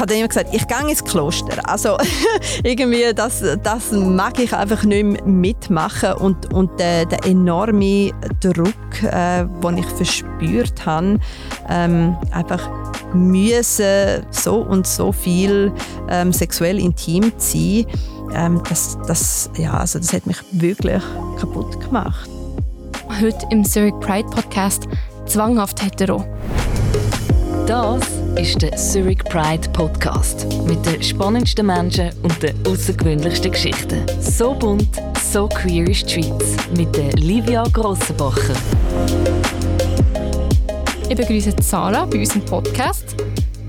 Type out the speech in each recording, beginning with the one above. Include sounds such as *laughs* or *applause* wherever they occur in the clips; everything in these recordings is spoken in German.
habe immer gesagt, ich gehe ins Kloster. Also *laughs* irgendwie, das, das mag ich einfach nicht mehr mitmachen und, und der, der enorme Druck, äh, den ich verspürt habe, ähm, einfach müssen so und so viel ähm, sexuell intim sein, ähm, das, das, ja, also das hat mich wirklich kaputt gemacht. Heute im Zurich Pride Podcast zwanghaft hetero. Das ist der Zurich Pride Podcast mit den spannendsten Menschen und den außergewöhnlichsten Geschichten. So bunt, so queer ist Schweiz mit der Livia Grossenbacher. Ich begrüße Sarah bei unserem Podcast.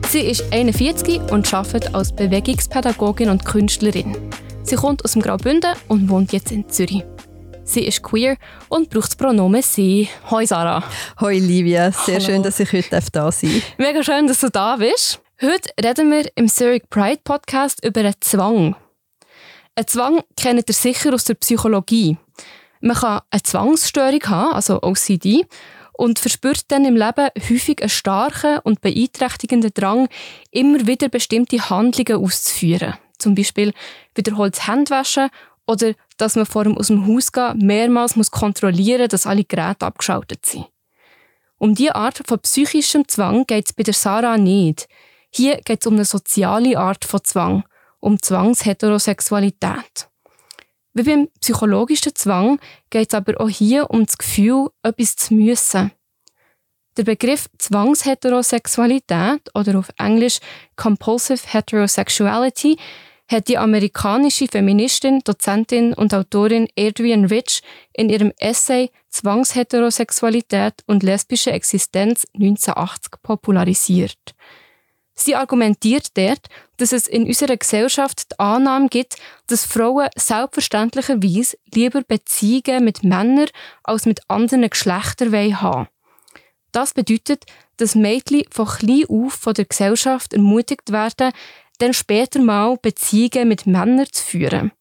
Sie ist 41 und arbeitet als Bewegungspädagogin und Künstlerin. Sie kommt aus dem Graubünden und wohnt jetzt in Zürich. Sie ist queer und braucht das Pronomen sie. Hoi Sarah. Hoi Livia, sehr Hallo. schön, dass ich heute da sein darf. Mega schön, dass du da bist. Heute reden wir im Zurich Pride Podcast über einen Zwang. Einen Zwang kennt ihr sicher aus der Psychologie. Man kann eine Zwangsstörung haben, also OCD, und verspürt dann im Leben häufig einen starken und beeinträchtigenden Drang, immer wieder bestimmte Handlungen auszuführen. Zum Beispiel wiederholtes Handwaschen oder dass man vor dem aus dem Haus gehen mehrmals muss kontrollieren dass alle Geräte abgeschaltet sind. Um diese Art von psychischem Zwang geht es bei der Sarah nicht. Hier geht es um eine soziale Art von Zwang, um Zwangsheterosexualität. Wie beim psychologischen Zwang geht es aber auch hier um das Gefühl, etwas zu müssen. Der Begriff Zwangsheterosexualität oder auf Englisch Compulsive Heterosexuality hat die amerikanische Feministin, Dozentin und Autorin Adrienne Rich in ihrem Essay Zwangsheterosexualität und lesbische Existenz 1980 popularisiert. Sie argumentiert dort, dass es in unserer Gesellschaft die Annahme gibt, dass Frauen selbstverständlicherweise lieber Beziehungen mit Männern als mit anderen Geschlechtern haben Das bedeutet, dass Mädchen von klein auf von der Gesellschaft ermutigt werden, dann später mal Beziehungen mit Männern zu führen.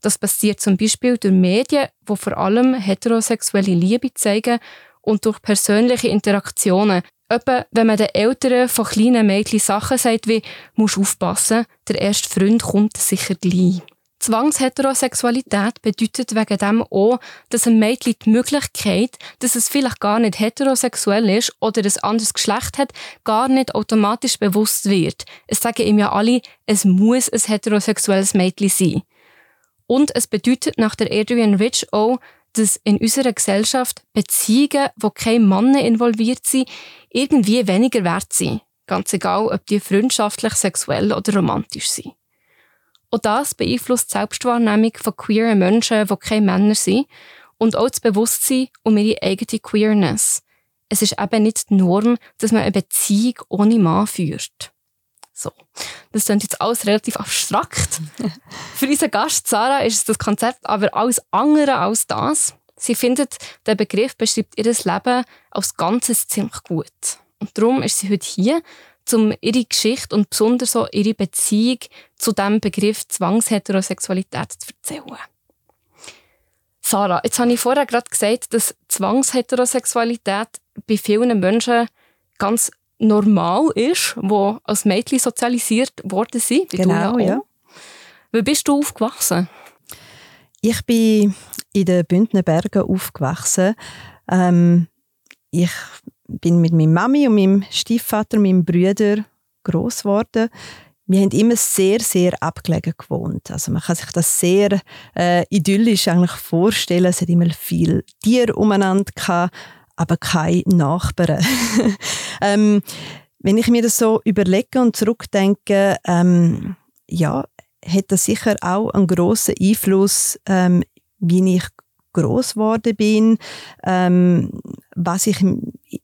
Das passiert zum Beispiel durch Medien, wo vor allem heterosexuelle Liebe zeigen und durch persönliche Interaktionen. Etwa, wenn man den Eltern von kleinen Mädchen Sachen sagt wie «musst aufpassen, der erste Freund kommt sicher gleich». Zwangsheterosexualität bedeutet wegen dem auch, dass ein Mädchen die Möglichkeit, dass es vielleicht gar nicht heterosexuell ist oder ein anderes Geschlecht hat, gar nicht automatisch bewusst wird. Es sagen ihm ja alle, es muss ein heterosexuelles Mädchen sein. Und es bedeutet nach der Adrian Rich auch, dass in unserer Gesellschaft Beziehungen, wo keine Männer involviert sind, irgendwie weniger wert sind. Ganz egal, ob die freundschaftlich, sexuell oder romantisch sind. Und das beeinflusst die Selbstwahrnehmung von queeren Menschen, die keine Männer sind, und auch das Bewusstsein um ihre eigene Queerness. Es ist eben nicht die Norm, dass man eine Beziehung ohne Mann führt. So. Das klingt jetzt alles relativ abstrakt. *laughs* Für unseren Gast Sarah ist das Konzept aber alles andere als das. Sie findet, der Begriff beschreibt ihr Leben als Ganzes ziemlich gut. Und darum ist sie heute hier, um ihre Geschichte und besonders so ihre Beziehung zu dem Begriff Zwangsheterosexualität zu erzählen. Sarah, jetzt habe ich vorher gerade gesagt, dass Zwangsheterosexualität bei vielen Menschen ganz normal ist, die als Mädchen sozialisiert worden sind. Genau, ja. Wie bist du aufgewachsen? Ich bin in den Bündner Bergen aufgewachsen. Ähm, ich bin mit meiner Mami und meinem Stiefvater, meinem Brüder groß geworden. Wir haben immer sehr, sehr abgelegen gewohnt. Also man kann sich das sehr äh, idyllisch eigentlich vorstellen. Es hat immer viel Tiere umeinander gehabt, aber keine Nachbarn. *laughs* ähm, wenn ich mir das so überlege und zurückdenke, ähm, ja, hat das sicher auch einen großen Einfluss, ähm, wie ich groß geworden bin, ähm, was ich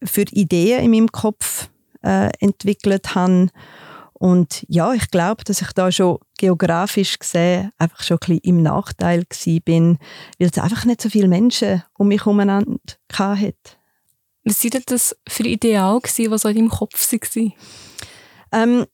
für Ideen in meinem Kopf äh, entwickelt habe. Und ja, ich glaube, dass ich da schon geografisch gesehen einfach schon ein bisschen im Nachteil bin, weil es einfach nicht so viele Menschen um mich herum hatte. Was waren das für Ideale, die so in deinem Kopf waren? Ähm,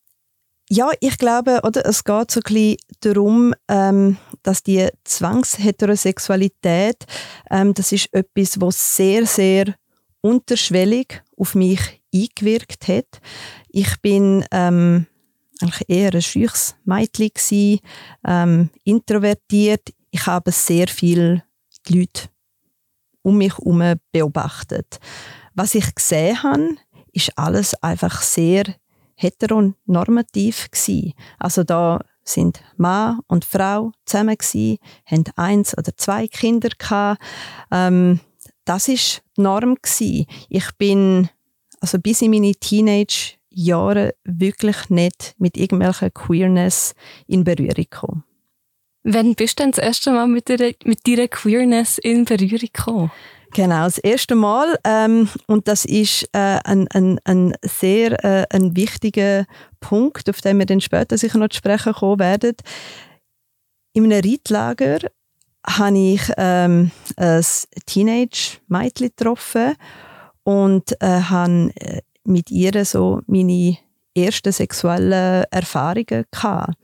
ja, ich glaube, oder, es geht so ein bisschen darum, ähm, dass die Zwangsheterosexualität, ähm, das ist etwas, was sehr, sehr unterschwellig auf mich eingewirkt hat. Ich bin ähm, eigentlich eher ein schüchs Mädchen ähm, introvertiert. Ich habe sehr viel die Leute um mich herum beobachtet. Was ich gesehen habe, ist alles einfach sehr heteronormativ gewesen. Also da sind Mann und Frau zusammen gewesen, haben eins oder zwei Kinder gehabt. Ähm, das ist die Norm gewesen. Ich bin also bis in meine Teenage-Jahre wirklich nicht mit irgendwelcher Queerness in Berührung gekommen. Wann bist du denn das erste Mal mit, der, mit deiner Queerness in Berührung gekommen? Genau, das erste Mal. Ähm, und das ist äh, ein, ein, ein sehr äh, ein wichtiger Punkt, auf den wir dann später sicher noch zu sprechen kommen werden. In einem Reitlager habe ich ähm, ein Teenage-Mädchen getroffen und äh, habe äh, mit ihr so meine ersten sexuellen Erfahrungen gehabt.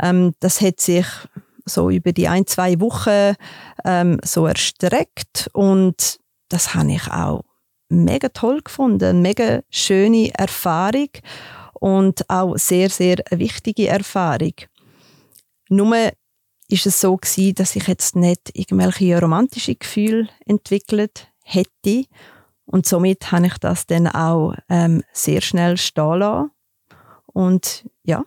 Ähm, das hat sich so über die ein, zwei Wochen ähm, so erstreckt und das habe ich auch mega toll gefunden, mega schöne Erfahrung und auch sehr, sehr wichtige Erfahrung. Nur ist es so gewesen, dass ich jetzt nicht irgendwelche romantische Gefühle entwickelt hätte und somit habe ich das dann auch ähm, sehr schnell stehen lassen. Und ja,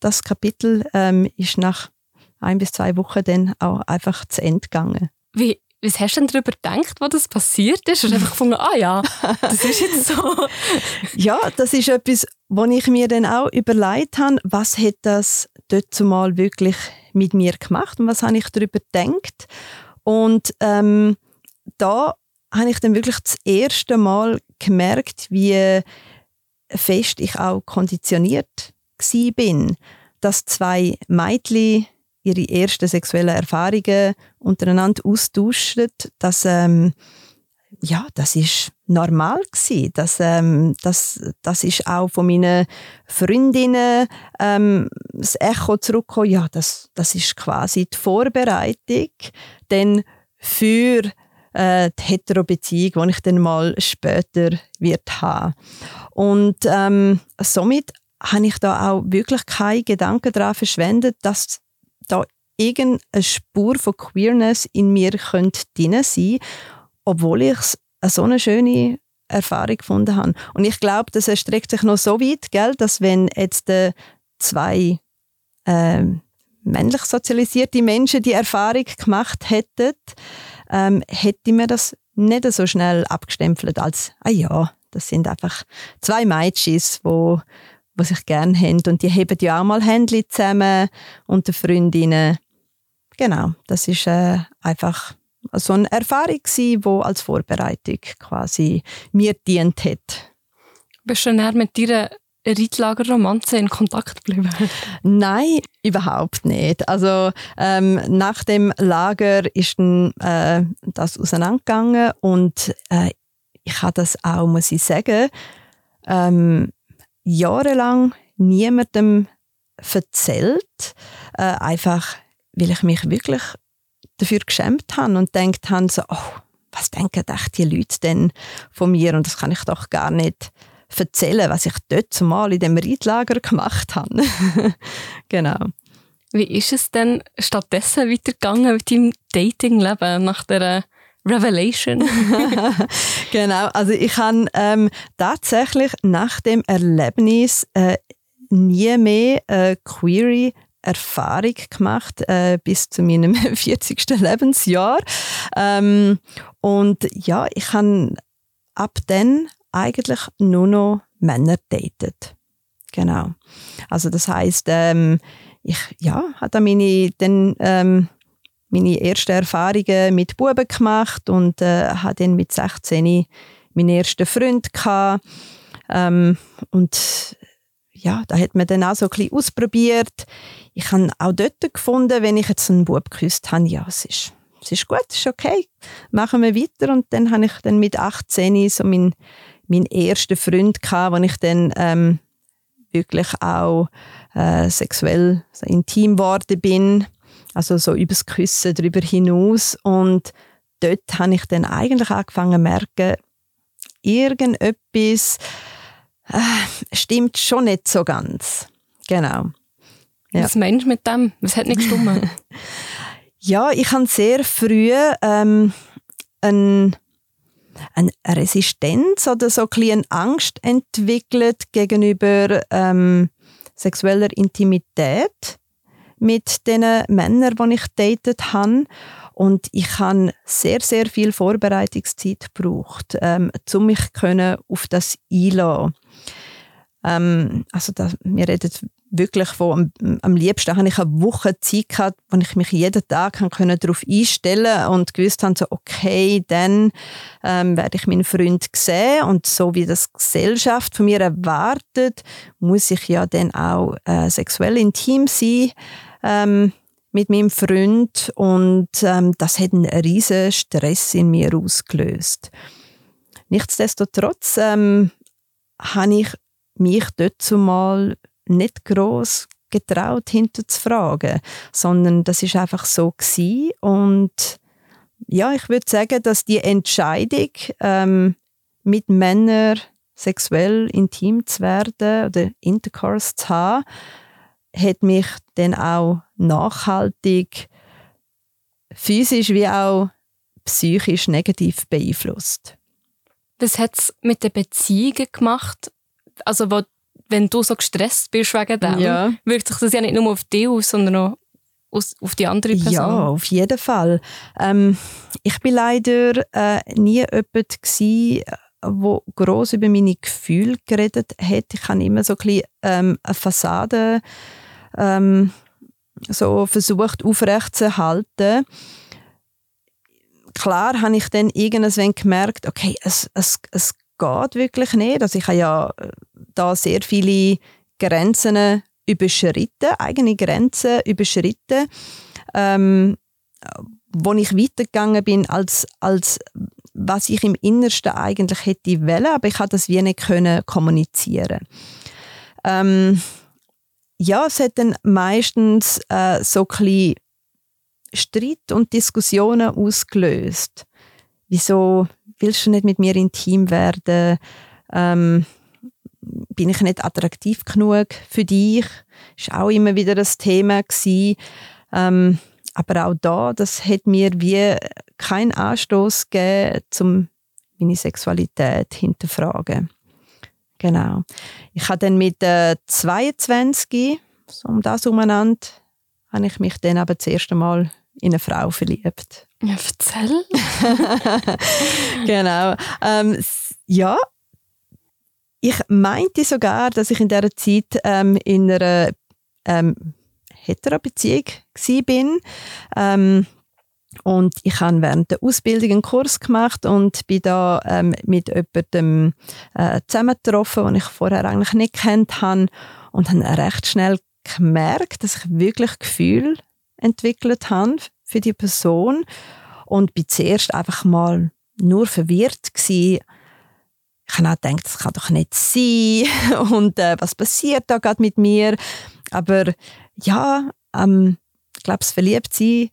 das Kapitel ähm, ist nach ein bis zwei Wochen dann auch einfach zu Ende gegangen. Wie, was hast du denn darüber gedacht, was das passiert ist? Und einfach gefunden, ah ja, das ist jetzt so. *laughs* ja, das ist etwas, wo ich mir dann auch überlegt habe, was hat das dort zumal wirklich mit mir gemacht und was habe ich darüber gedacht. Und ähm, da habe ich dann wirklich das erste Mal gemerkt, wie fest ich auch konditioniert bin, dass zwei Mädchen ihre ersten sexuellen Erfahrungen untereinander austauschen, dass ähm, ja, das ist normal gewesen. Das, ähm, das, das ist auch von meinen Freundinnen ähm, das Echo zurückgekommen. Ja, das, das ist quasi die Vorbereitung denn für äh, die Hetero-Beziehung, die ich dann mal später wird haben. Und ähm, somit habe ich da auch wirklich keine Gedanken daran verschwendet, dass da irgendeine Spur von Queerness in mir könnte drin sein obwohl ich es so eine schöne Erfahrung gefunden habe. Und ich glaube, das erstreckt sich noch so weit, gell, dass wenn jetzt äh, zwei äh, männlich sozialisierte Menschen die Erfahrung gemacht hätten, ähm, hätte mir das nicht so schnell abgestempelt als, ah ja, das sind einfach zwei Mädchen, wo, wo sich gerne haben und die haben ja auch mal Händchen zusammen unter Freundinnen. Genau, das ist äh, einfach so eine Erfahrung die als Vorbereitung quasi mir dient hat. Bist du näher mit deiner Reitlagerromanze in Kontakt geblieben? *laughs* Nein, überhaupt nicht. Also ähm, nach dem Lager ist dann, äh, das auseinandergegangen und äh, ich habe das auch, muss ich sagen, ähm, jahrelang niemandem erzählt, äh, einfach weil ich mich wirklich dafür geschämt habe und denkt habe, so, oh, was denken echt die Leute denn von mir und das kann ich doch gar nicht erzählen, was ich dort zumal in dem Reitlager gemacht habe. *laughs* genau. Wie ist es denn stattdessen weitergegangen mit deinem Datingleben nach der Revelation? *laughs* genau, also ich habe ähm, tatsächlich nach dem Erlebnis äh, nie mehr äh, Query Erfahrung gemacht äh, bis zu meinem *laughs* 40. Lebensjahr. Ähm, und ja, ich habe ab dann eigentlich nur noch Männer datet. Genau. Also das heißt, ähm, ich ja, habe meine dann ähm, meine ersten Erfahrungen mit Buben gemacht und äh, hatte dann mit 16 meinen ersten Freund gehabt. Ähm, und ja, da hat man dann auch so ein bisschen ausprobiert. Ich habe auch dort gefunden, wenn ich jetzt einen Bub geküsst habe, ja, es ist, es ist gut, es ist okay, machen wir weiter. Und dann habe ich dann mit 18 so meinen, meinen ersten Freund gehabt, wo ich dann ähm, wirklich auch äh, sexuell so intim geworden bin, also so übers Küssen darüber hinaus. Und dort habe ich dann eigentlich angefangen zu merken, irgendetwas äh, stimmt schon nicht so ganz. Genau. Ja. Was meinst du mit dem? Was hat nicht gestimmt? *laughs* Ja, ich habe sehr früh ähm, ein, eine Resistenz oder so ein eine Angst entwickelt gegenüber ähm, sexueller Intimität mit den Männern, die ich datet habe. Und ich habe sehr, sehr viel Vorbereitungszeit gebraucht, ähm, um mich auf das einlassen. Ähm, also da, wir reden wirklich von, am, am liebsten habe ich eine Woche Zeit gehabt, wo ich mich jeden Tag können darauf einstellen und gewusst habe, so, okay, dann ähm, werde ich meinen Freund sehen und so wie das Gesellschaft von mir erwartet, muss ich ja dann auch äh, sexuell intim sein ähm, mit meinem Freund und ähm, das hat einen riesen Stress in mir ausgelöst. Nichtsdestotrotz ähm, habe ich mich dort zumal nicht groß getraut, hinter zu fragen, sondern das ist einfach so gewesen. und ja, ich würde sagen, dass die Entscheidung, ähm, mit Männern sexuell intim zu werden oder Intercourse zu haben, hat mich dann auch nachhaltig physisch wie auch psychisch negativ beeinflusst. Was hat es mit den Beziehungen gemacht? Also, wo wenn du so gestresst bist wegen dem, ja. wirkt sich das ja nicht nur auf dich aus, sondern auch auf die andere Person. Ja, auf jeden Fall. Ähm, ich bin leider äh, nie jemand gsi, wo groß über meine Gefühle geredet hat. Ich habe immer so ein bisschen, ähm, eine Fassade ähm, so versucht aufrechtzuerhalten. Klar habe ich dann irgendwann gemerkt, okay, es, es, es geht wirklich nicht. Also ich habe ja äh, da sehr viele Grenzen überschritten, eigene Grenzen überschritten, ähm, wo ich weitergegangen bin, als, als was ich im Innersten eigentlich hätte wollen, aber ich konnte das wie nicht können kommunizieren. Ähm, ja, es hat dann meistens äh, so ein Streit und Diskussionen ausgelöst. Wieso willst du nicht mit mir intim werden? Ähm, bin ich nicht attraktiv genug für dich? Das war auch immer wieder das Thema. Ähm, aber auch da, das hat mir wie keinen Anstoß gegeben, um meine Sexualität hinterfragen. Genau. Ich habe dann mit äh, 22, so um das umeinander, habe ich mich dann aber das erste Mal in eine Frau verliebt. Ja, erzähl. *laughs* genau. Ähm, ja, ich meinte sogar, dass ich in dieser Zeit ähm, in einer ähm, Hetero-Beziehung war. Ähm, und ich habe während der Ausbildung einen Kurs gemacht und bin da ähm, mit jemandem äh, zusammengetroffen, den ich vorher eigentlich nicht kennt habe und habe recht schnell gemerkt, dass ich wirklich Gefühl entwickelt habe für die Person und bin zuerst einfach mal nur verwirrt gewesen. Ich habe auch gedacht, das kann doch nicht sein *laughs* und äh, was passiert da gerade mit mir? Aber ja, ähm, ich glaube, das Verliebtsein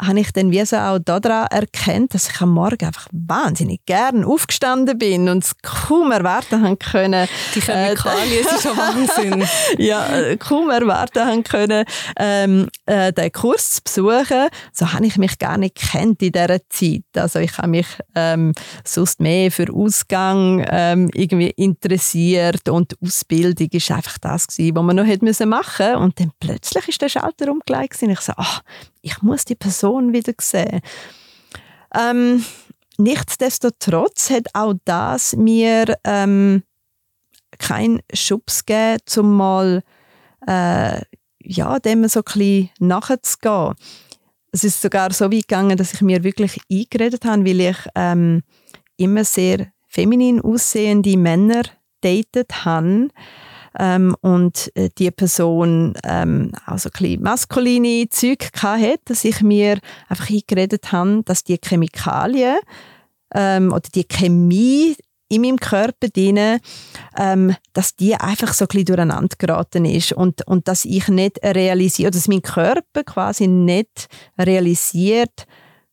habe ich dann wie so auch daran erkannt, dass ich am Morgen einfach wahnsinnig gern aufgestanden bin und es kaum erwarten haben können. Die Chemikalien äh, sind schon Wahnsinn. *laughs* ja, äh, kaum erwarten haben können, ähm, äh, den Kurs zu besuchen. So habe ich mich gar nicht kennt in dieser Zeit. Also ich habe mich ähm, sonst mehr für Ausgang ähm, irgendwie interessiert und Ausbildung ist einfach das gewesen, was man noch hätte machen müssen. Und dann plötzlich ist der Schalter umgelegt und ich so, ach, ich muss die Person wieder sehen. Ähm, nichtsdestotrotz hat auch das mir ähm, keinen Schubs gegeben, um mal äh, ja, dem so ein nachzugehen. Es ist sogar so weit gegangen, dass ich mir wirklich eingeredet habe, weil ich ähm, immer sehr feminin aussehende Männer datet habe ähm, und äh, die Person ähm, also ein maskuline Zeug hatte, dass ich mir einfach eingeredet habe, dass die Chemikalien ähm, oder die Chemie in meinem Körper drin, ähm, dass die einfach so ein bisschen durcheinander geraten ist und, und dass ich nicht realisiere, dass mein Körper quasi nicht realisiert,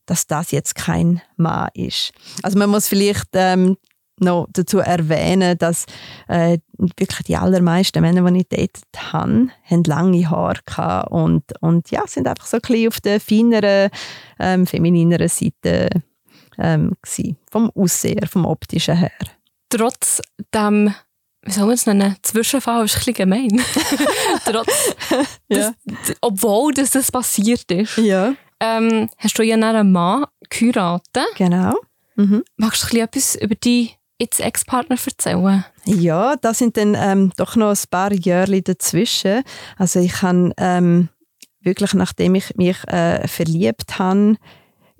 dass das jetzt kein Mann ist. Also man muss vielleicht ähm, noch dazu erwähnen, dass äh, wirklich die allermeisten Männer, die ich datet habe, haben lange Haare gehabt und, und ja, sind einfach so ein bisschen auf der feineren, ähm, feminineren Seite ähm, gewesen, vom Aussehen, vom optischen her. Trotz dem, wie soll man es nennen, Zwischenfall ist ein bisschen gemein. *laughs* Trotz, Ja. das, obwohl das, das passiert ist, Ja, ähm, hast du ja einen Mann geheiratet. genau. Mhm. Magst du ein bisschen etwas über deinen jetzt Ex-Partner erzählen? Ja, da sind dann ähm, doch noch ein paar Jahre dazwischen. Also ich habe ähm, wirklich, nachdem ich mich äh, verliebt habe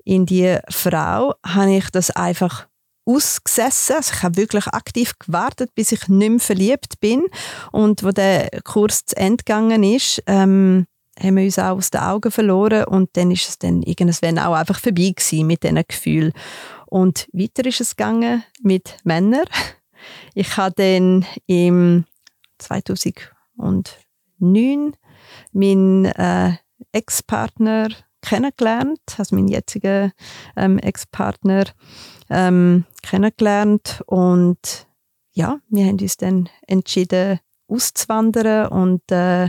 in die Frau, habe ich das einfach ausgesessen. Also ich habe wirklich aktiv gewartet, bis ich nicht mehr verliebt bin. Und wo der Kurs zu Ende gegangen ist, ähm, haben wir uns auch aus den Augen verloren und dann ist es dann irgendwann auch einfach vorbei gewesen mit diesen Gefühlen. Und weiter ist es gegangen mit Männern. Ich habe dann im 2009 meinen äh, Ex-Partner kennengelernt, also meinen jetzigen ähm, Ex-Partner ähm, kennengelernt und ja, wir haben uns dann entschieden auszuwandern und äh,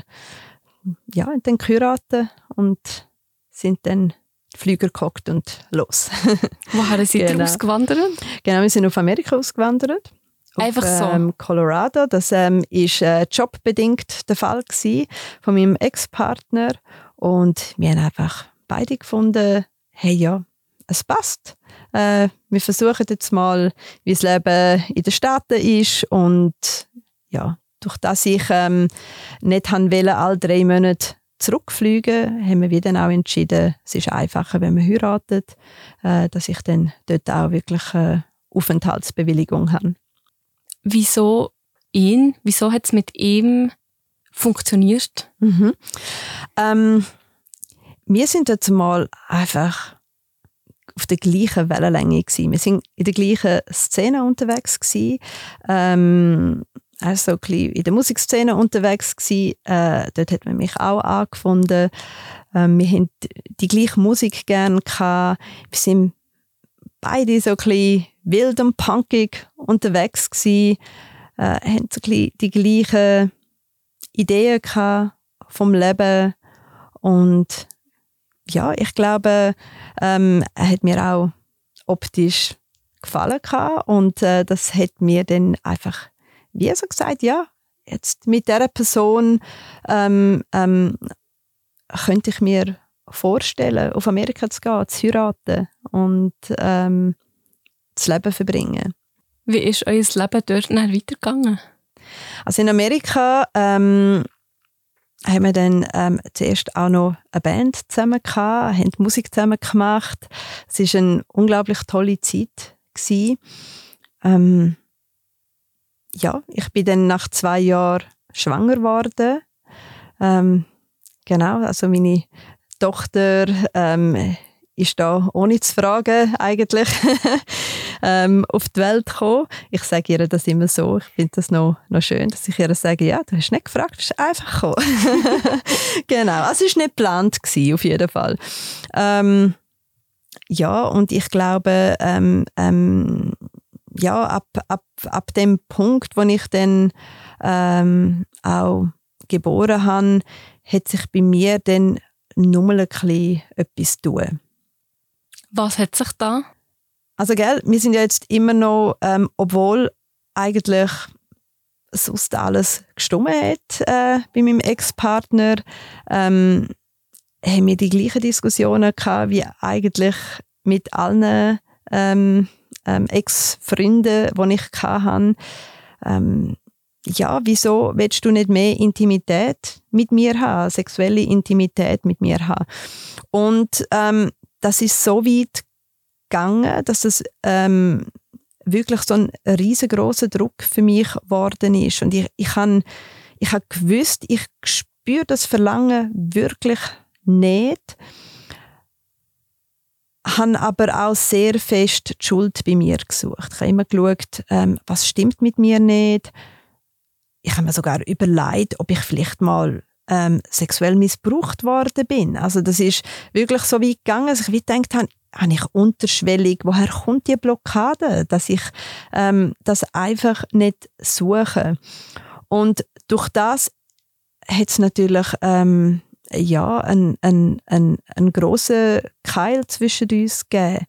ja, dann geheiratet und sind dann Flüger gehockt und los. *laughs* Woher ihr Genau. ausgewandert? Genau, wir sind auf Amerika ausgewandert. Einfach auf, so? Ähm, Colorado. Das ähm, ist äh, jobbedingt der Fall gewesen von meinem Ex-Partner und wir haben einfach beide gefunden, hey ja, es passt. Äh, wir versuchen jetzt mal, wie das Leben in den Staaten ist und ja, durch das ich ähm, nicht haben wollen, alle drei Monate zurückfliegen, haben wir dann auch entschieden, es ist einfacher, wenn man heiratet, äh, dass ich dann dort auch wirklich äh, Aufenthaltsbewilligung habe. Wieso ihn? Wieso hat es mit ihm funktioniert? Mhm. Ähm, wir sind jetzt mal einfach auf der gleichen Wellenlänge gewesen. Wir sind in der gleichen Szene unterwegs gewesen. Ähm, also ein bisschen in der Musikszene unterwegs gewesen. Äh, dort hat man mich auch angefunden. Ähm, wir haben die gleiche Musik gerne. Wir sind beide so ein bisschen wild und punkig unterwegs gewesen. Äh, haben so ein bisschen die gleichen Ideen vom Leben und ja, ich glaube, ähm, er hat mir auch optisch gefallen und äh, das hat mir dann einfach wie so gesagt, ja, jetzt mit dieser Person ähm, ähm, könnte ich mir vorstellen, auf Amerika zu gehen, zu heiraten und ähm, das Leben verbringen. Wie ist euer Leben dort dann weitergegangen? Also in Amerika ähm, haben wir dann ähm, zuerst auch noch eine Band zusammen gehabt, haben Musik zusammen gemacht. Es ist eine unglaublich tolle Zeit gewesen. Ähm, ja, ich bin dann nach zwei Jahren schwanger geworden. Ähm, genau, also meine Tochter ähm, ist da ohne zu fragen eigentlich *laughs* ähm, auf die Welt gekommen. Ich sage ihr das immer so. Ich finde das noch, noch schön, dass ich ihr sage, ja, du hast nicht gefragt, du bist einfach gekommen. *laughs* genau, also es war nicht geplant, gewesen, auf jeden Fall. Ähm, ja, und ich glaube, ähm, ähm, ja, ab, ab, ab dem Punkt, wo ich dann ähm, auch geboren habe, hat sich bei mir dann nur ein bisschen etwas tun. Was hat sich da? Also, gell, wir sind ja jetzt immer noch, ähm, obwohl eigentlich sonst alles gestummen hat äh, bei meinem Ex-Partner, ähm, haben wir die gleichen Diskussionen gehabt wie eigentlich mit allen ähm, ähm, Ex-Freunden, die ich hatte. Ähm, ja, wieso willst du nicht mehr Intimität mit mir haben, sexuelle Intimität mit mir haben? Und ähm, das ist so weit gegangen, dass es ähm, wirklich so ein riesengroßer Druck für mich geworden ist. Und ich, ich habe ich hab gewusst, ich spüre das Verlangen wirklich nicht, habe aber auch sehr fest die Schuld bei mir gesucht. Ich habe immer geschaut, ähm, was stimmt mit mir nicht. Ich habe mir sogar überlegt, ob ich vielleicht mal ähm, sexuell missbraucht worden bin. Also das ist wirklich so weit gegangen, dass ich wie gedacht habe, habe ich unterschwellig, woher kommt die Blockade, dass ich ähm, das einfach nicht suche. Und durch das hat es natürlich ähm, ja, einen ein, ein, ein grossen Keil zwischen uns gegeben.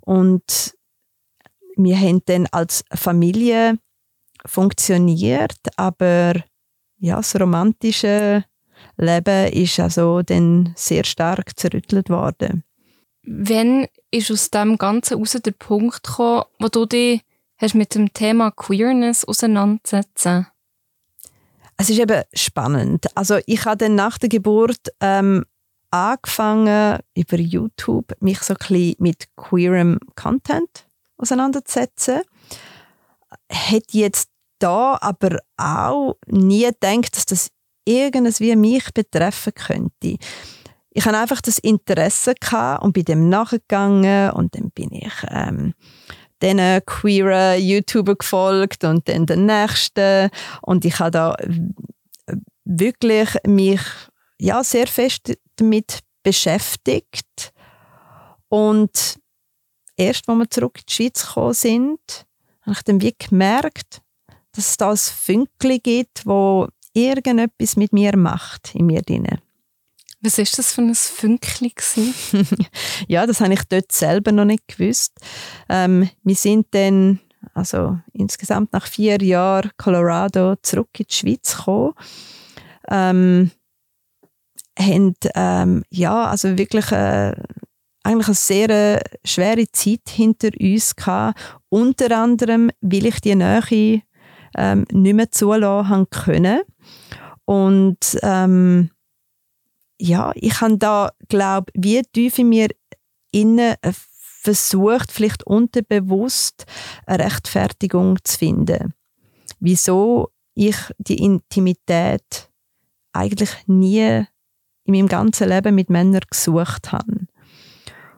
Und wir haben dann als Familie funktioniert, aber ja, das romantische Leben ist also dann sehr stark zerrüttelt worden. Wann ist aus dem Ganzen heraus der Punkt gekommen, wo du dich hast mit dem Thema Queerness auseinandersetzen Es ist eben spannend. Also ich habe dann nach der Geburt ähm, angefangen, über YouTube mich so ein bisschen mit queerem Content auseinanderzusetzen. Hätte jetzt da aber auch nie gedacht, dass das irgendwie mich betreffen könnte. Ich hatte einfach das Interesse und bin dem nachgegangen und dann bin ich ähm, diesen queeren YouTuber gefolgt und dann den nächsten und ich habe da wirklich mich ja, sehr fest damit beschäftigt und erst, als wir zurück in die Schweiz gekommen sind, habe ich dann wie gemerkt, dass es da ein Fünkchen gibt, wo irgendetwas mit mir macht, in mir drin. Was ist das für ein Fünkchen? *laughs* ja, das habe ich dort selber noch nicht gewusst. Ähm, wir sind dann also insgesamt nach vier Jahren Colorado zurück in die Schweiz gekommen. Ähm, haben ähm, ja, also wirklich äh, eigentlich eine sehr äh, schwere Zeit hinter uns gehabt. Unter anderem, weil ich die Nähe ähm, nicht mehr zulassen können. Und ähm, ja, ich habe da, glaube wie tief in mir innen äh, versucht, vielleicht unterbewusst eine Rechtfertigung zu finden. Wieso ich die Intimität eigentlich nie in meinem ganzen Leben mit Männern gesucht habe.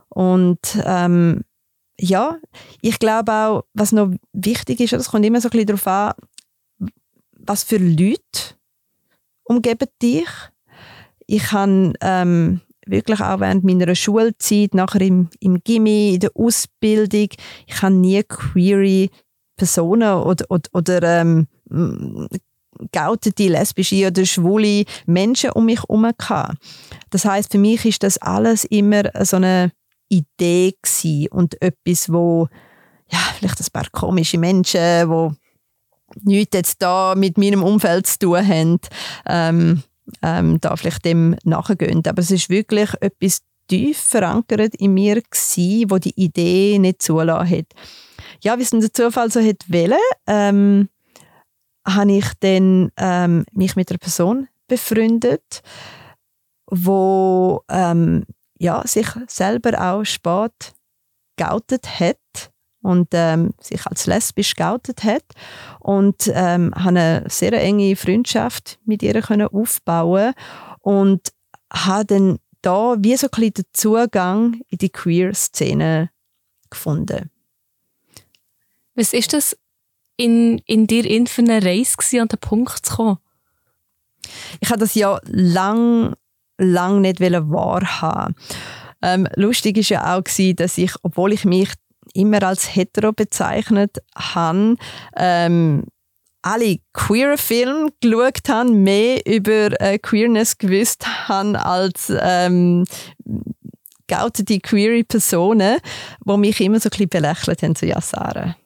Und ähm, ja, ich glaube auch, was noch wichtig ist, es kommt immer so ein bisschen darauf an, was für Leute umgeben dich. Ich habe ähm, wirklich auch während meiner Schulzeit, nachher im, im Gimmi, in der Ausbildung, ich habe nie queere Personen oder, oder, oder ähm, gautete, lesbische oder schwule Menschen um mich herum gehabt. Das heißt, für mich ist das alles immer so eine Idee gewesen und etwas, wo ja, vielleicht ein paar komische Menschen, wo nichts jetzt da mit meinem Umfeld zu tun haben, ähm, ähm, da vielleicht dem nachgehen. Aber es ist wirklich etwas tief verankert in mir gewesen, wo die Idee nicht zulassen hat. Ja, wie es der Zufall so hat wollen, ähm, habe ich dann ähm, mich mit einer Person befreundet, wo ähm, ja, sich selber auch spät geoutet hat und ähm, sich als lesbisch geoutet hat und ähm, habe eine sehr enge Freundschaft mit ihr können aufbauen und habe dann da wie so ein den Zugang in die Queer-Szene gefunden. Was ist das in, in dir in für eine Reise gewesen, an den Punkt zu kommen? Ich habe das ja lang, lang nicht wahrhaben. Ähm, lustig ist ja auch gewesen, dass ich, obwohl ich mich immer als hetero bezeichnet habe, ähm, alle queer Filme geschaut haben, mehr über äh, Queerness gewusst haben als ähm, gautete queere Personen, die mich immer so ein bisschen belächelt haben, ja, Sarah,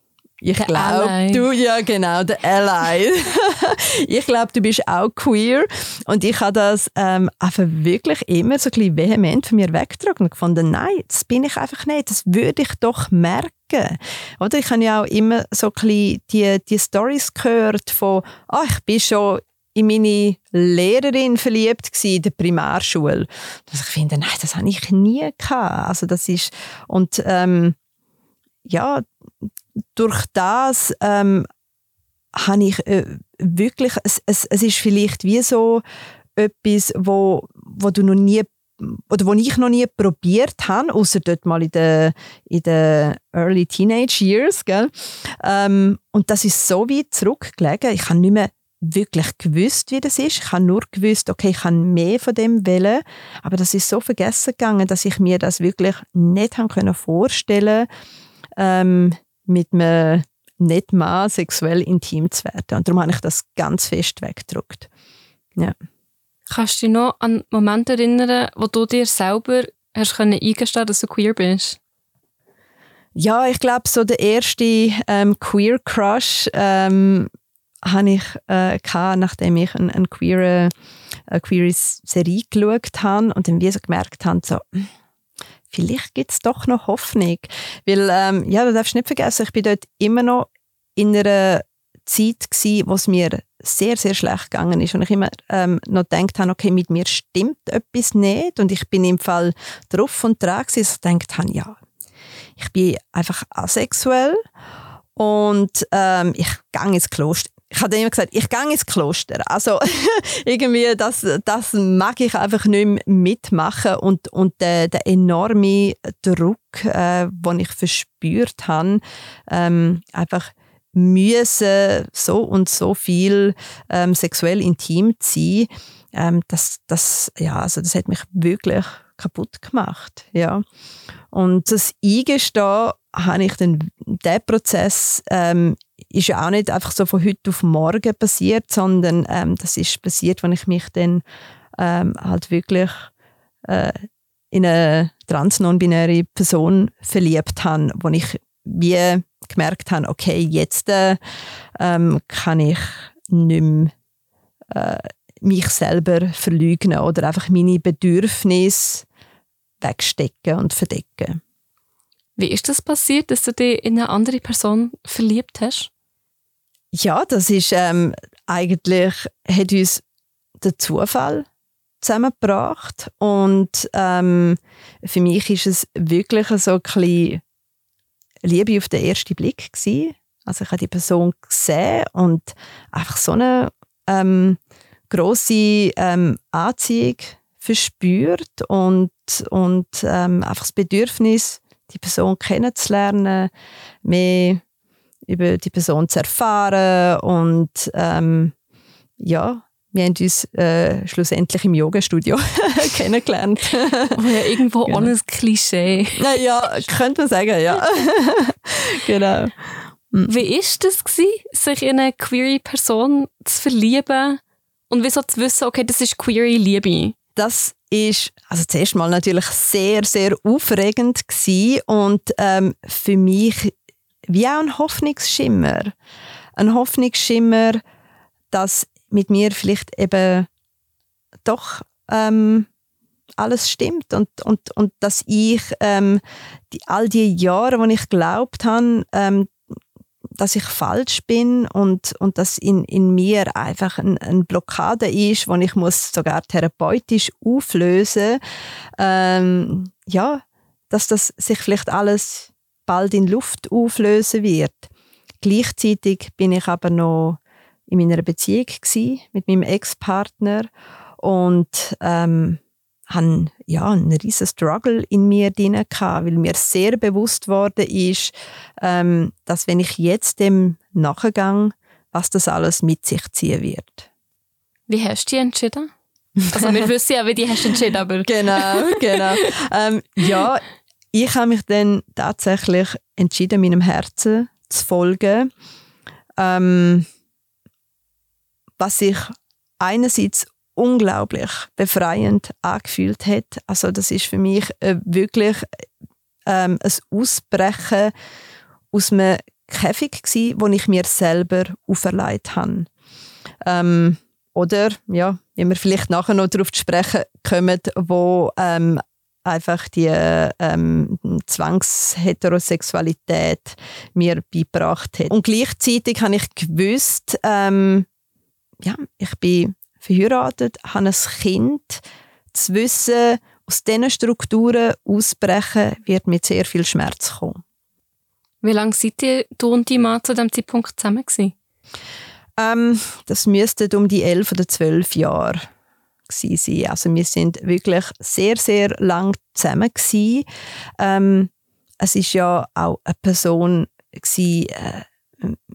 ich glaube, du, ja genau, der Ally. *laughs* ich glaube, du bist auch queer und ich habe das ähm, einfach wirklich immer so ein bisschen vehement von mir weggetragen und gefunden, nein, das bin ich einfach nicht, das würde ich doch merken. Oder ich habe ja auch immer so ein bisschen die, die Stories gehört von, oh, ich bin schon in meine Lehrerin verliebt in der Primarschule. Dass ich finde, nein, das habe ich nie gehabt. Also das ist, und ähm, ja, durch das ähm, habe ich äh, wirklich, es, es, es ist vielleicht wie so etwas, wo, wo du noch nie oder wo ich noch nie probiert habe, außer dort mal in den, in den Early Teenage Years, gell? Ähm, und das ist so weit zurückgelegen, ich kann nicht mehr wirklich gewusst, wie das ist. Ich habe nur gewusst, okay, ich kann mehr von dem wählen, aber das ist so vergessen gegangen, dass ich mir das wirklich nicht haben vorstellen ähm, mit einem nicht mal sexuell intim zu werden. Und darum habe ich das ganz fest weggedrückt. Ja. Kannst du dich noch an Momente erinnern, wo du dir selber hast können eingestehen dass du queer bist? Ja, ich glaube, so der erste ähm, Queer Crush ähm, habe ich äh, gehabt, nachdem ich eine, eine, queere, eine queere Serie geschaut habe und dann wie so gemerkt habe, so, hm, vielleicht gibt es doch noch Hoffnung. Weil, ähm, ja, du darfst nicht vergessen, ich bin dort immer noch in einer Zeit gewesen, wo es mir sehr, sehr schlecht gegangen ist. Und ich immer ähm, noch gedacht habe, okay, mit mir stimmt etwas nicht. Und ich bin im Fall drauf und dran gewesen, dass ich gedacht habe, ja, ich bin einfach asexuell. Und ähm, ich gehe ins Kloster ich habe immer gesagt, ich gehe ins Kloster. Also *laughs* irgendwie, das, das mag ich einfach nicht mehr mitmachen und, und der, der enorme Druck, äh, den ich verspürt habe, ähm, einfach müssen so und so viel ähm, sexuell intim sein, ähm, das, das, ja, also das hat mich wirklich kaputt gemacht. Ja. Und das Eingestehen habe ich dann, der Prozess ähm, ist ja auch nicht einfach so von heute auf morgen passiert, sondern ähm, das ist passiert, wenn ich mich dann ähm, halt wirklich äh, in eine trans-non-binäre Person verliebt habe, wo ich wie gemerkt habe, okay, jetzt äh, ähm, kann ich nicht mehr äh, mich selber verlügen oder einfach meine Bedürfnisse wegstecken und verdecken. Wie ist das passiert, dass du dich in eine andere Person verliebt hast? Ja, das ist ähm, eigentlich hat uns der Zufall zusammengebracht und ähm, für mich ist es wirklich so ein bisschen Liebe auf den ersten Blick gewesen. Also ich habe die Person gesehen und einfach so eine ähm, große ähm, Anziehung verspürt und, und ähm, einfach das Bedürfnis, die Person kennenzulernen, mehr über die Person zu erfahren und ähm, ja, wir haben uns äh, schlussendlich im Yoga-Studio *laughs* kennengelernt. oh ja, irgendwo genau. ohne Klischee. Ja, könnte man sagen, ja. *laughs* genau. Mhm. Wie war das, gewesen, sich in eine queere Person zu verlieben und wieso zu wissen, okay, das ist queere Liebe? Das ist also zuerst mal natürlich sehr, sehr aufregend gewesen und ähm, für mich wie auch ein Hoffnungsschimmer. Ein Hoffnungsschimmer, dass mit mir vielleicht eben doch ähm, alles stimmt und, und, und dass ich ähm, die, all die Jahre, wo ich geglaubt habe, ähm, dass ich falsch bin und, und dass in, in mir einfach eine ein Blockade ist, die ich muss sogar therapeutisch auflösen ähm, ja, dass das sich vielleicht alles bald in Luft auflösen wird. Gleichzeitig bin ich aber noch in meiner Beziehung mit meinem Ex-Partner und ähm, hatte ja, einen riesen Struggle in mir drin, weil mir sehr bewusst worden ist, ähm, dass wenn ich jetzt dem nachgehe, was das alles mit sich ziehen wird. Wie hast du dich entschieden? Also wir *laughs* wissen ja, wie die hast entschieden, aber... genau, genau. Ähm, ja, ich habe mich dann tatsächlich entschieden, meinem Herzen zu folgen. Ähm, was sich einerseits unglaublich befreiend angefühlt hat. Also das ist für mich äh, wirklich ähm, ein Ausbrechen aus einem Käfig gewesen, wo ich mir selber auferlegt habe. Ähm, oder, ja, wie wir vielleicht nachher noch darauf zu sprechen kommen, wo ähm, einfach die ähm, Zwangsheterosexualität mir beigebracht hat. Und gleichzeitig habe ich gewusst, ähm, ja, ich bin verheiratet, habe ein Kind. Zu wissen, aus diesen Strukturen ausbrechen, wird mit sehr viel Schmerz kommen. Wie lange seid ihr, du und dein Mann zu diesem Zeitpunkt zusammen gewesen? Ähm, das müsste um die elf oder zwölf Jahre sein. Also wir sind wirklich sehr, sehr lang zusammen gewesen. Ähm, es ist ja auch eine Person gewesen, äh,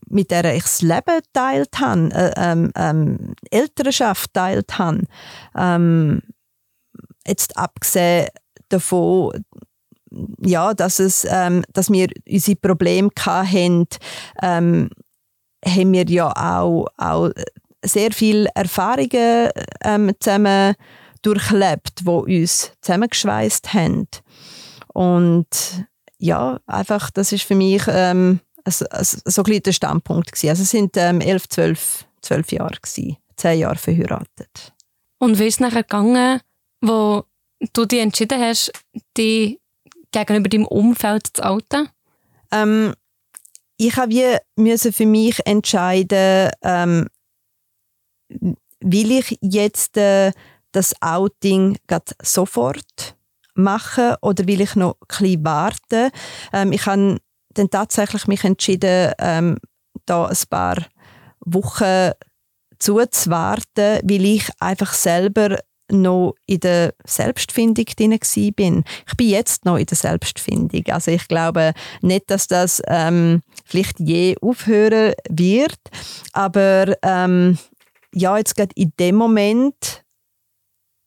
mit der ich das Leben teilt habe, äh, ähm, ähm, Elternschaft teilt habe. Ähm, jetzt abgesehen davon, ja, dass, es, ähm, dass wir unsere Probleme hatten, ähm, haben wir ja auch, auch sehr viele Erfahrungen ähm, zusammen durchlebt, die uns zusammengeschweißt haben. Und ja, einfach, das ist für mich ähm, so, so ein der Standpunkt gewesen. Also es sind ähm, elf, zwölf, zwölf Jahre gewesen, zehn Jahre verheiratet. Und wie ist es nachher gegangen, wo du dich entschieden hast, dich gegenüber deinem Umfeld zu outen? Ähm, ich habe wie für mich entscheiden, ähm, will ich jetzt äh, das Outing sofort machen oder will ich noch ein bisschen warten? Ähm, ich habe dann tatsächlich mich entschieden, ähm, da ein paar Wochen zuzuwarten, weil ich einfach selber noch in der Selbstfindung drin bin. Ich bin jetzt noch in der Selbstfindung. Also ich glaube nicht, dass das ähm, vielleicht je aufhören wird, aber ähm, ja, jetzt gerade in dem Moment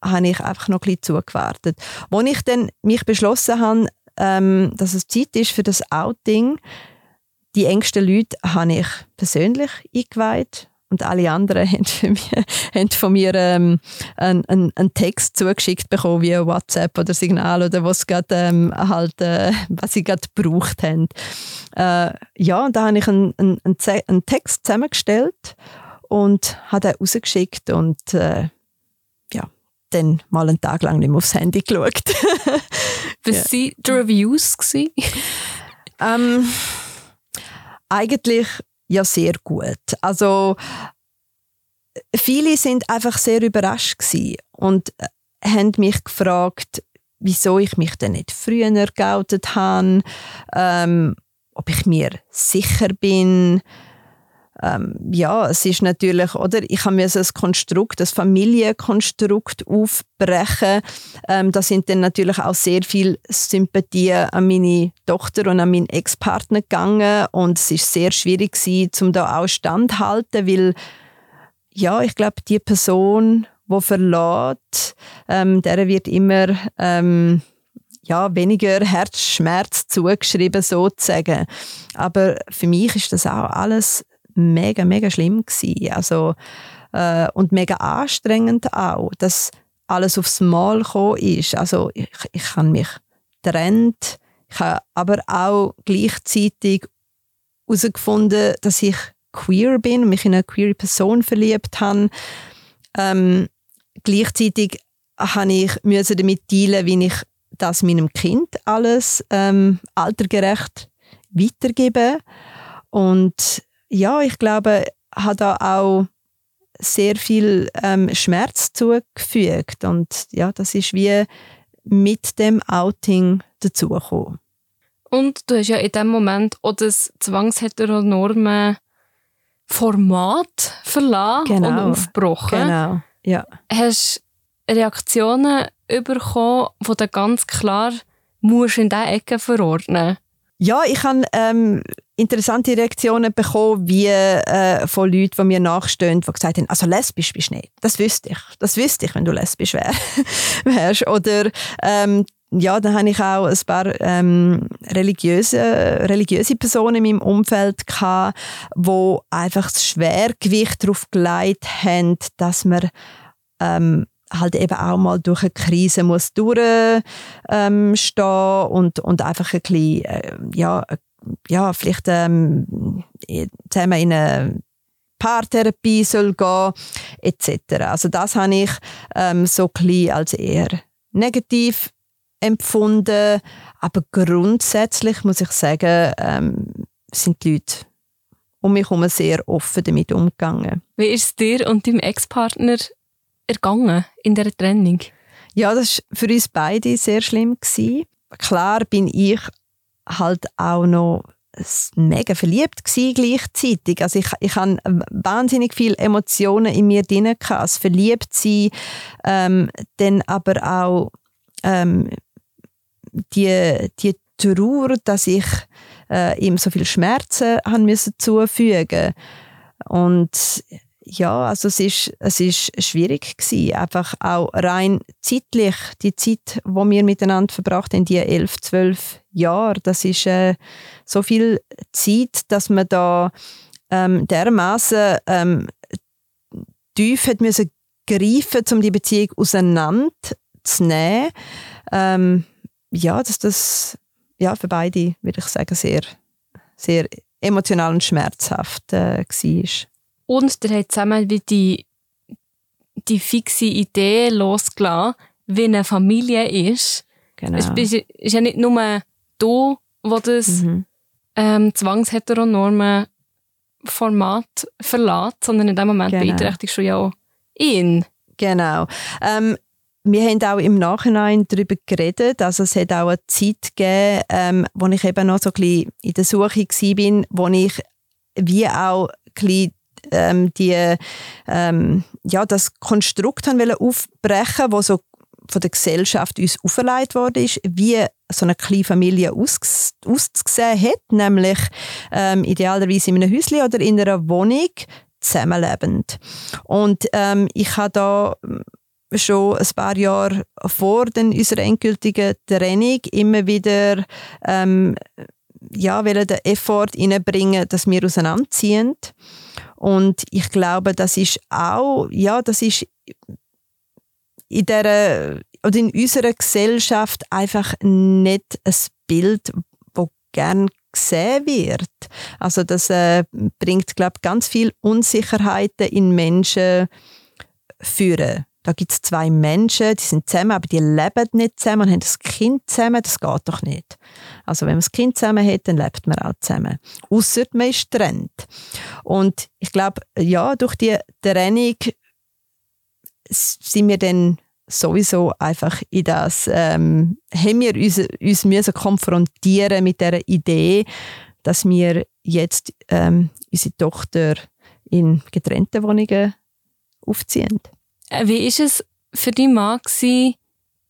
habe ich einfach noch ein bisschen zugewartet. Als ich dann mich beschlossen habe, ähm, dass es Zeit ist für das Outing, die engsten Leute habe ich persönlich eingeweiht und alle anderen *laughs* haben, mich, haben von mir ähm, einen, einen, einen, Text zugeschickt bekommen, wie WhatsApp oder Signal oder was, grad, ähm, halt, äh, was sie gerade gebraucht haben. Äh, ja, und da habe ich einen, einen, einen Text zusammengestellt und habe den rausgeschickt und äh, dann mal einen Tag lang nicht mehr aufs Handy geschaut. *laughs* Was ja. waren die Reviews? ähm, eigentlich ja sehr gut. Also viele sind einfach sehr überrascht gewesen und äh, haben mich gefragt, wieso ich mich denn nicht früher geoutet habe, ähm, ob ich mir sicher bin, ähm, ja, es ist natürlich, oder? Ich habe mir so ein Konstrukt, das Familienkonstrukt aufbrechen. Ähm, da sind dann natürlich auch sehr viel Sympathie an meine Tochter und an meinen Ex-Partner gegangen und es ist sehr schwierig gewesen, um da auch standhalten, weil ja, ich glaube, die Person, die verlässt, ähm, der wird immer ähm, ja, weniger Herzschmerz zugeschrieben, sozusagen. Aber für mich ist das auch alles mega, mega schlimm gewesen. Also, äh, und mega anstrengend auch, dass alles aufs Mal gekommen ist. Also ich, ich habe mich getrennt, ich habe aber auch gleichzeitig herausgefunden, dass ich queer bin mich in eine queer Person verliebt habe. Ähm, gleichzeitig habe ich damit teilen, wie ich das meinem Kind alles ähm, altergerecht weitergebe. Und ja, ich glaube, hat da auch sehr viel ähm, Schmerz zugefügt und ja, das ist wie mit dem Outing dazugekommen. Und du hast ja in dem Moment auch das zwangsheteronorme Format verlassen genau. und aufgebrochen. Genau, ja. Hast Reaktionen bekommen, die du ganz klar musst in diese Ecke verordnen Ja, ich habe ähm, interessante Reaktionen bekommen, wie äh, von Leuten, die mir nachstehen, die gesagt haben, also lesbisch bist du nicht. Das wüsste ich. Das wüsste ich, wenn du lesbisch wär, *laughs* wärst. Oder ähm, ja, dann habe ich auch ein paar ähm, religiöse, religiöse Personen in meinem Umfeld gehabt, die einfach das Schwergewicht darauf gelegt haben, dass man ähm, halt eben auch mal durch eine Krise muss durchstehen ähm, und, und einfach ein bisschen, äh, ja, ja, vielleicht ähm, zusammen in eine Paartherapie soll gehen etc. Also das habe ich ähm, so ein als eher negativ empfunden, aber grundsätzlich muss ich sagen, ähm, sind die Leute um mich herum sehr offen damit umgegangen. Wie ist es dir und deinem Ex-Partner ergangen in der Trennung? Ja, das war für uns beide sehr schlimm. Gewesen. Klar bin ich halt auch noch mega verliebt gewesen gleichzeitig. Also ich, ich hatte wahnsinnig viele Emotionen in mir drin. Das Verliebtsein, ähm, dann aber auch ähm, die, die Trauer, dass ich äh, ihm so viel Schmerzen haben müssen zufügen und ja, also es ist, es ist schwierig gewesen, einfach auch rein zeitlich, die Zeit, wo wir miteinander verbracht haben, die elf, zwölf Jahre, das ist äh, so viel Zeit, dass man da ähm, dermaßen ähm, tief hat müssen greifen, um die Beziehung auseinanderzunehmen. Ähm, ja, dass das ja, für beide, würde ich sagen, sehr, sehr emotional und schmerzhaft äh, war. Und der hat zusammen wie die, die fixe Idee losgelassen, wie eine Familie ist. Genau. Es ist, ist ja nicht nur du, wo das Mhm. ähm, zwangsheteronorme Format verlässt, sondern in dem Moment Genau. beeinträchtigst du ja auch ihn. Genau. Ähm, wir haben auch im Nachhinein darüber geredet. Also es hat auch eine Zeit gegeben, ähm, wo ich eben noch so ein bisschen in der Suche war, wo ich wie auch ein bisschen, ähm, die, ähm, ja, das Konstrukt haben wollte aufbrechen, wo so von der Gesellschaft uns auferlegt worden ist, wie so eine kleine Familie aus, ausgesehen hat, nämlich ähm, idealerweise in einem Häuschen oder in einer Wohnung zusammenlebend. Und ähm, ich habe da schon ein paar Jahre vor den, unserer endgültigen Trennung immer wieder ähm, ja, wollen den Effort reinbringen, dass wir auseinanderziehen. Und ich glaube, das ist auch, ja, das ist in der oder in unserer Gesellschaft einfach nicht ein Bild, das gern gesehen wird. Also das äh, bringt, glaube ich, ganz viel Unsicherheiten in Menschen führen. Da gibt es zwei Menschen, die sind zusammen, aber die leben nicht zusammen und haben das Kind zusammen. Das geht doch nicht. Also wenn man das Kind zusammen hat, dann lebt man auch zusammen. Ausser man ist getrennt. Und ich glaube, ja, durch die Trennung sind wir dann sowieso einfach in das, ähm, haben wir uns, uns müssen konfrontieren mit der Idee, dass wir jetzt ähm, unsere Tochter in getrennten Wohnungen aufziehen. Äh, Wie war es für deinen Mann, gewesen,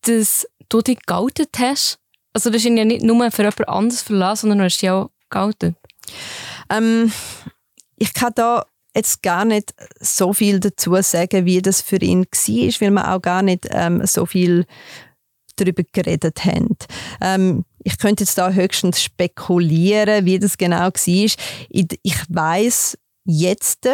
dass du dich geoutet hast? Also du hast ihn ja nicht nur für jemand anderes verlassen, sondern du hast dich auch geoutet. Ähm, ich kann da jetzt gar nicht so viel dazu sagen, wie das für ihn war, weil wir auch gar nicht ähm, so viel darüber geredet haben. Ähm, ich könnte jetzt da höchstens spekulieren, wie das genau war. Ich, ich weiß jetzt,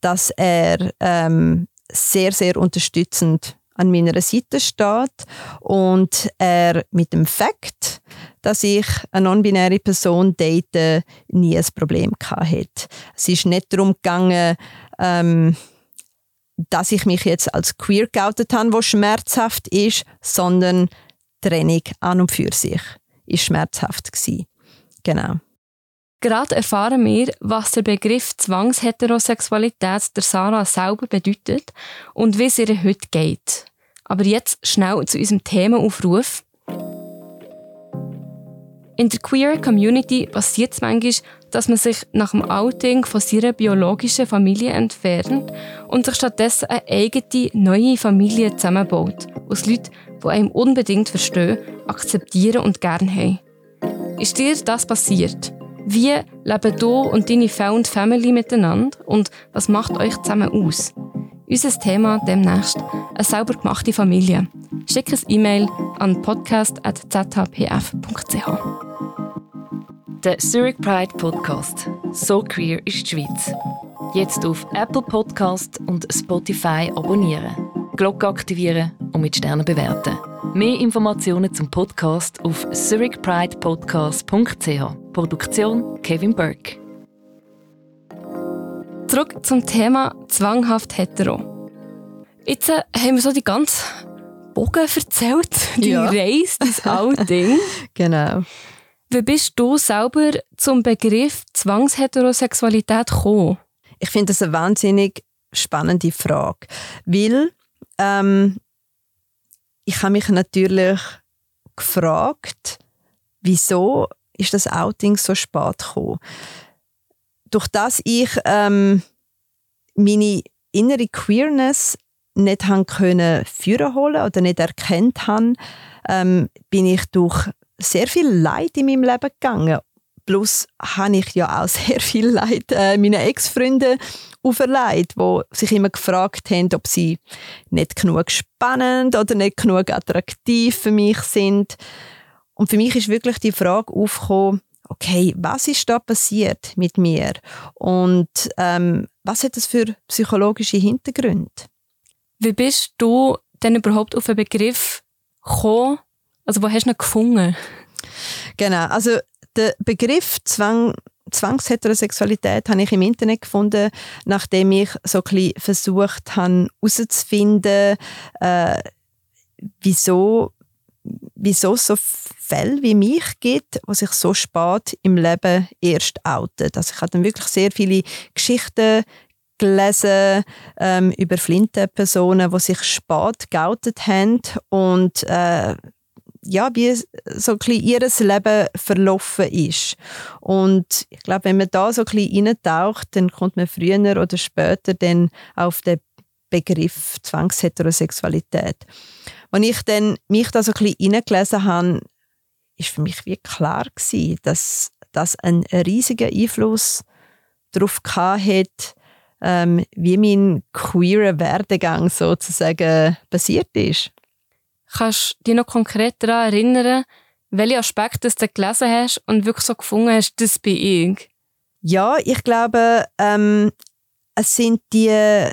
dass er ähm, sehr, sehr unterstützend an meiner Seite steht und er mit dem Fakt, dass ich eine non-binäre Person date, nie ein Problem hatte. Es ist nicht darum gegangen, ähm, dass ich mich jetzt als queer geoutet habe, was schmerzhaft ist, sondern Trennung an und für sich ist schmerzhaft gewesen. Genau. Gerade erfahren wir, was der Begriff Zwangsheterosexualität der Sarah selber bedeutet und wie es ihr heute geht. Aber jetzt schnell zu unserem Themaaufruf. In der queer Community passiert es manchmal, dass man sich nach dem Outing von seiner biologischen Familie entfernt und sich stattdessen eine eigene, neue Familie zusammenbaut. Aus Leuten, die einem unbedingt verstehen, akzeptieren und gern haben. Ist dir das passiert? Wie leben du und deine Found Family miteinander und was macht euch zusammen aus? Unser Thema demnächst eine sauber gemachte Familie. Schick ein E-Mail an podcast.zhpf.ch. Der Zurich Pride Podcast. So queer ist die Schweiz. Jetzt auf Apple Podcast und Spotify abonnieren. Glocke aktivieren und mit Sternen bewerten. Mehr Informationen zum Podcast auf zurichpridepodcast.ch. Produktion Kevin Burke. Zurück zum Thema zwanghaft hetero. Jetzt äh, haben wir so die ganze Bogen erzählt, die Ja. Reise, das *laughs* Outing. Genau. Wie bist du selber zum Begriff Zwangsheterosexualität gekommen? Ich finde das eine wahnsinnig spannende Frage, weil ähm, ich habe mich natürlich gefragt, wieso ist das Outing so spät gekommen? Durch das ich ähm, meine innere Queerness nicht haben können führen holen oder nicht erkennt haben, ähm, bin ich durch sehr viel Leid in meinem Leben gegangen. Plus habe ich ja auch *laughs* sehr viel Leid äh, meinen Ex-Freunden auferlegt, die sich immer gefragt haben, ob sie nicht genug spannend oder nicht genug attraktiv für mich sind. Und für mich ist wirklich die Frage aufgekommen, okay, was ist da passiert mit mir? Und ähm, was hat das für psychologische Hintergründe? Wie bist du denn überhaupt auf einen Begriff gekommen? Also wo hast du ihn gefunden? Genau, also der Begriff Zwang, Zwangsheterosexualität habe ich im Internet gefunden, nachdem ich so ein bisschen versucht habe herauszufinden, äh, wieso, wieso es so Fälle wie mich gibt, die sich so spät im Leben erst outen. Also ich habe dann wirklich sehr viele Geschichten gelesen ähm, über Flintenpersonen, die sich spät geoutet haben und äh, ja, wie so ein bisschen ihr Leben verlaufen ist. Und ich glaube, wenn man da so ein bisschen reintaucht, dann kommt man früher oder später dann auf den Begriff Zwangsheterosexualität. Als ich dann mich da so ein bisschen reingelesen habe, ist für mich wie klar gewesen, dass das einen riesigen Einfluss darauf hat, ähm, wie mein queerer Werdegang sozusagen passiert ist. Kannst du dich noch konkret daran erinnern, welche Aspekte du gelesen hast und wirklich so gefunden hast, das bin ich? Ja, ich glaube, ähm, es sind die,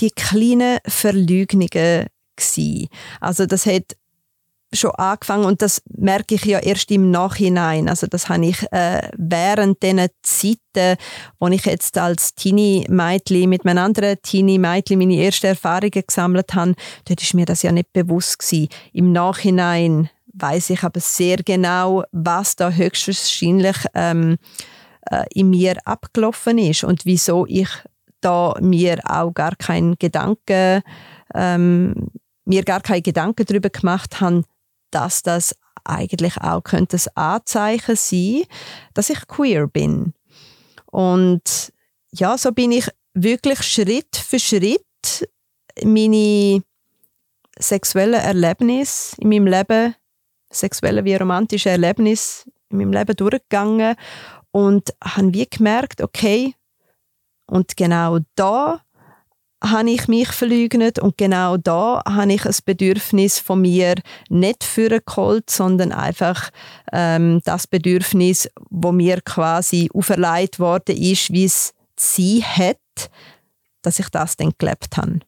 die kleinen Verleugnungen gewesen. Also das hat schon angefangen und das merke ich ja erst im Nachhinein. Also das habe ich äh, während diesen Zeiten, wo ich jetzt als Teenie-Mädchen mit meinen anderen Teenie-Mädchen meine ersten Erfahrungen gesammelt habe, dort ist mir das ja nicht bewusst gewesen. Im Nachhinein weiß ich aber sehr genau, was da höchstwahrscheinlich ähm, äh, in mir abgelaufen ist und wieso ich da mir auch gar keinen Gedanken ähm, mir gar keine Gedanken darüber gemacht habe, dass das eigentlich auch könnte ein Anzeichen sein, dass ich queer bin. Und ja, so bin ich wirklich Schritt für Schritt meine sexuellen Erlebnisse in meinem Leben, sexuelle wie romantische Erlebnisse in meinem Leben durchgegangen und habe wie gemerkt, okay, und genau da habe ich mich verleugnet und genau da habe ich ein Bedürfnis von mir nicht für geholt, sondern einfach ähm, das Bedürfnis, wo mir quasi auferlegt worden ist, wie es sie hat, dass ich das dann gelebt habe.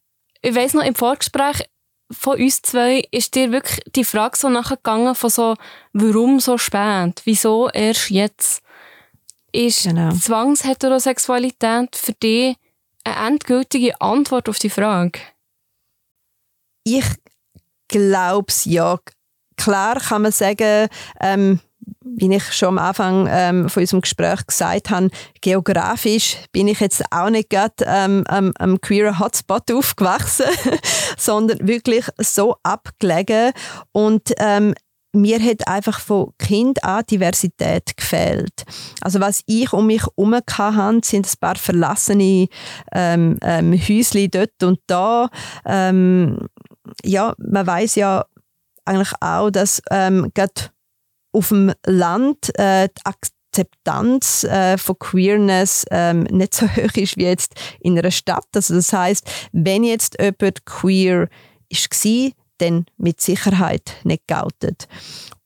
Ich weiß noch im Vorgespräch von uns zwei ist dir wirklich die Frage so nachgegangen von so, warum so spät, wieso erst jetzt? Ist genau. Zwangsheterosexualität für dich eine endgültige Antwort auf die Frage? Ich glaube es ja. Klar kann man sagen, ähm, wie ich schon am Anfang ähm, von unserem Gespräch gesagt habe, geografisch bin ich jetzt auch nicht gerade ähm, am, am queeren Hotspot aufgewachsen, *laughs* sondern wirklich so abgelegen. Und ähm, mir hat einfach von Kind an Diversität gefehlt. Also was ich um mich herum hatte, sind ein paar verlassene ähm, ähm, Häuschen dort und da. Ähm, ja, man weiß ja eigentlich auch, dass ähm, gerade auf dem Land äh, die Akzeptanz äh, von Queerness ähm, nicht so *laughs* hoch ist wie jetzt in einer Stadt. Also das heißt, wenn jetzt jemand queer war, dann mit Sicherheit nicht geoutet.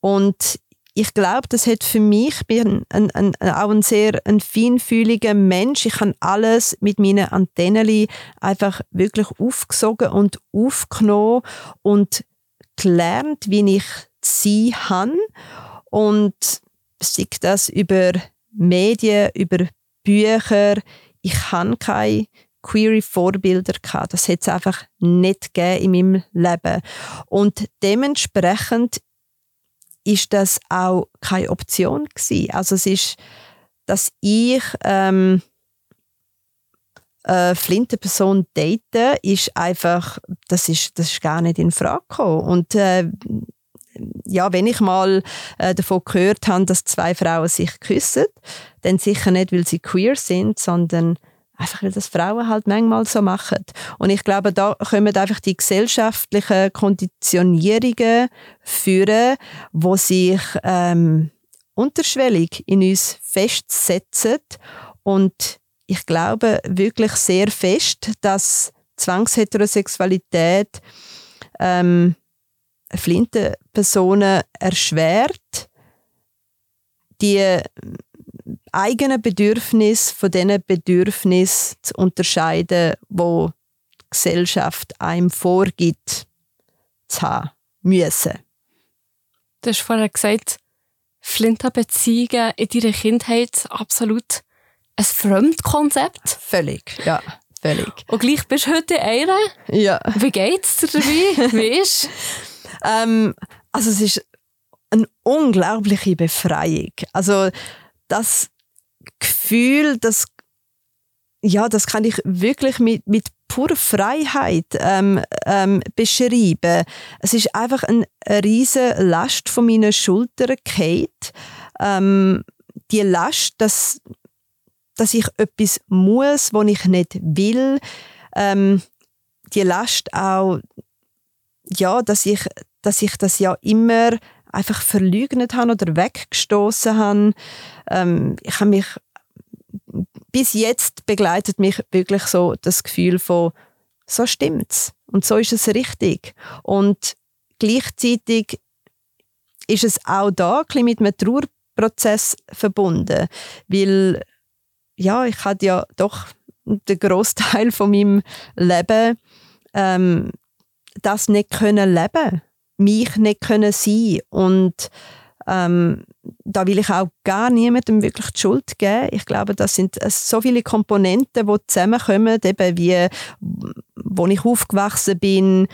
Und ich glaube, das hat für mich, ich bin ein, ein, auch ein sehr ein feinfühliger Mensch. Ich habe alles mit meinen Antennen einfach wirklich aufgesogen und aufgenommen und gelernt, wie ich sie habe. Und sei das über Medien, über Bücher. Ich habe keine queere Vorbilder gehabt. Das hat es einfach nicht gegeben in meinem Leben. Und dementsprechend ist das auch keine Option gewesen. Also es ist, dass ich ähm, eine flinte Person date, ist einfach, das ist, das ist gar nicht in Frage gekommen. Und äh, ja, wenn ich mal äh, davon gehört habe, dass zwei Frauen sich küssen, dann sicher nicht, weil sie queer sind, sondern Einfach weil das Frauen halt manchmal so machen. Und ich glaube, da kommen einfach die gesellschaftlichen Konditionierungen führen, wo sich ähm, unterschwellig in uns festsetzen und ich glaube wirklich sehr fest, dass Zwangsheterosexualität ähm, flinte Personen erschwert, die eigenen Bedürfnisse von diesen Bedürfnissen zu unterscheiden, wo die Gesellschaft einem vorgibt zu haben müssen. Du hast vorher gesagt, Flinta-Beziehungen in deiner Kindheit absolut ein Fremdkonzept. Völlig, ja, völlig. Und gleich bist du heute eine. Ja. Wie geht's dir dabei? *laughs* Wie ist? ähm, also es ist eine unglaubliche Befreiung. Also das Gefühl, das ja, das kann ich wirklich mit, mit purer Freiheit ähm, ähm, beschreiben. Es ist einfach eine, riesige Last von meinen Schultern gefallen. Ähm, die Last, dass, dass ich etwas muss, was ich nicht will. Ähm, die Last auch, ja, dass ich, dass ich das ja immer einfach verleugnet habe oder weggestoßen habe. Ähm, ich habe mich bis jetzt begleitet mich wirklich so das Gefühl von, so stimmt's und so ist es richtig. Und gleichzeitig ist es auch da ein mit einem Trauerprozess verbunden, weil ja, ich hatte ja doch den Großteil von meinem Leben ähm, das nicht können leben, mich nicht können sein und ähm, da will ich auch gar niemandem wirklich die Schuld geben. Ich glaube, das sind so viele Komponenten, die zusammenkommen, eben wie, wo ich aufgewachsen bin,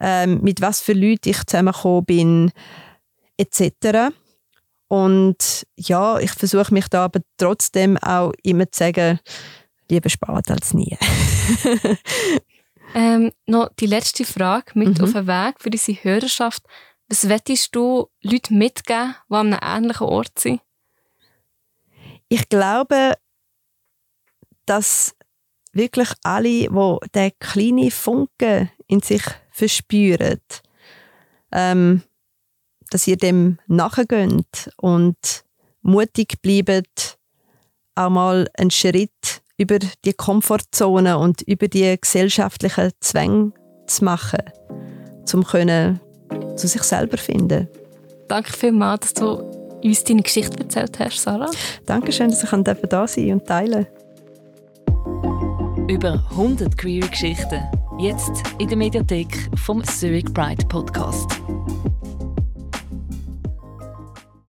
ähm, mit was für Leuten ich zusammengekommen bin, etc. Und ja, ich versuche mich da aber trotzdem auch immer zu sagen, lieber spät als nie. *laughs* ähm, noch die letzte Frage mit mhm. auf den Weg für unsere Hörerschaft. Was wettest du Leuten mitgeben, die an einem ähnlichen Ort sind? Ich glaube, dass wirklich alle, die den kleinen Funken in sich verspüren, ähm, dass ihr dem nachgeht und mutig bleibt, auch mal einen Schritt über die Komfortzone und über die gesellschaftlichen Zwänge zu machen, um können zu sich selber finden. Danke vielmals, dass du uns deine Geschichte erzählt hast, Sarah. Dankeschön, dass ich da sein und teilen Über 100 queer Geschichten. Jetzt in der Mediathek vom Zurich Pride Podcast.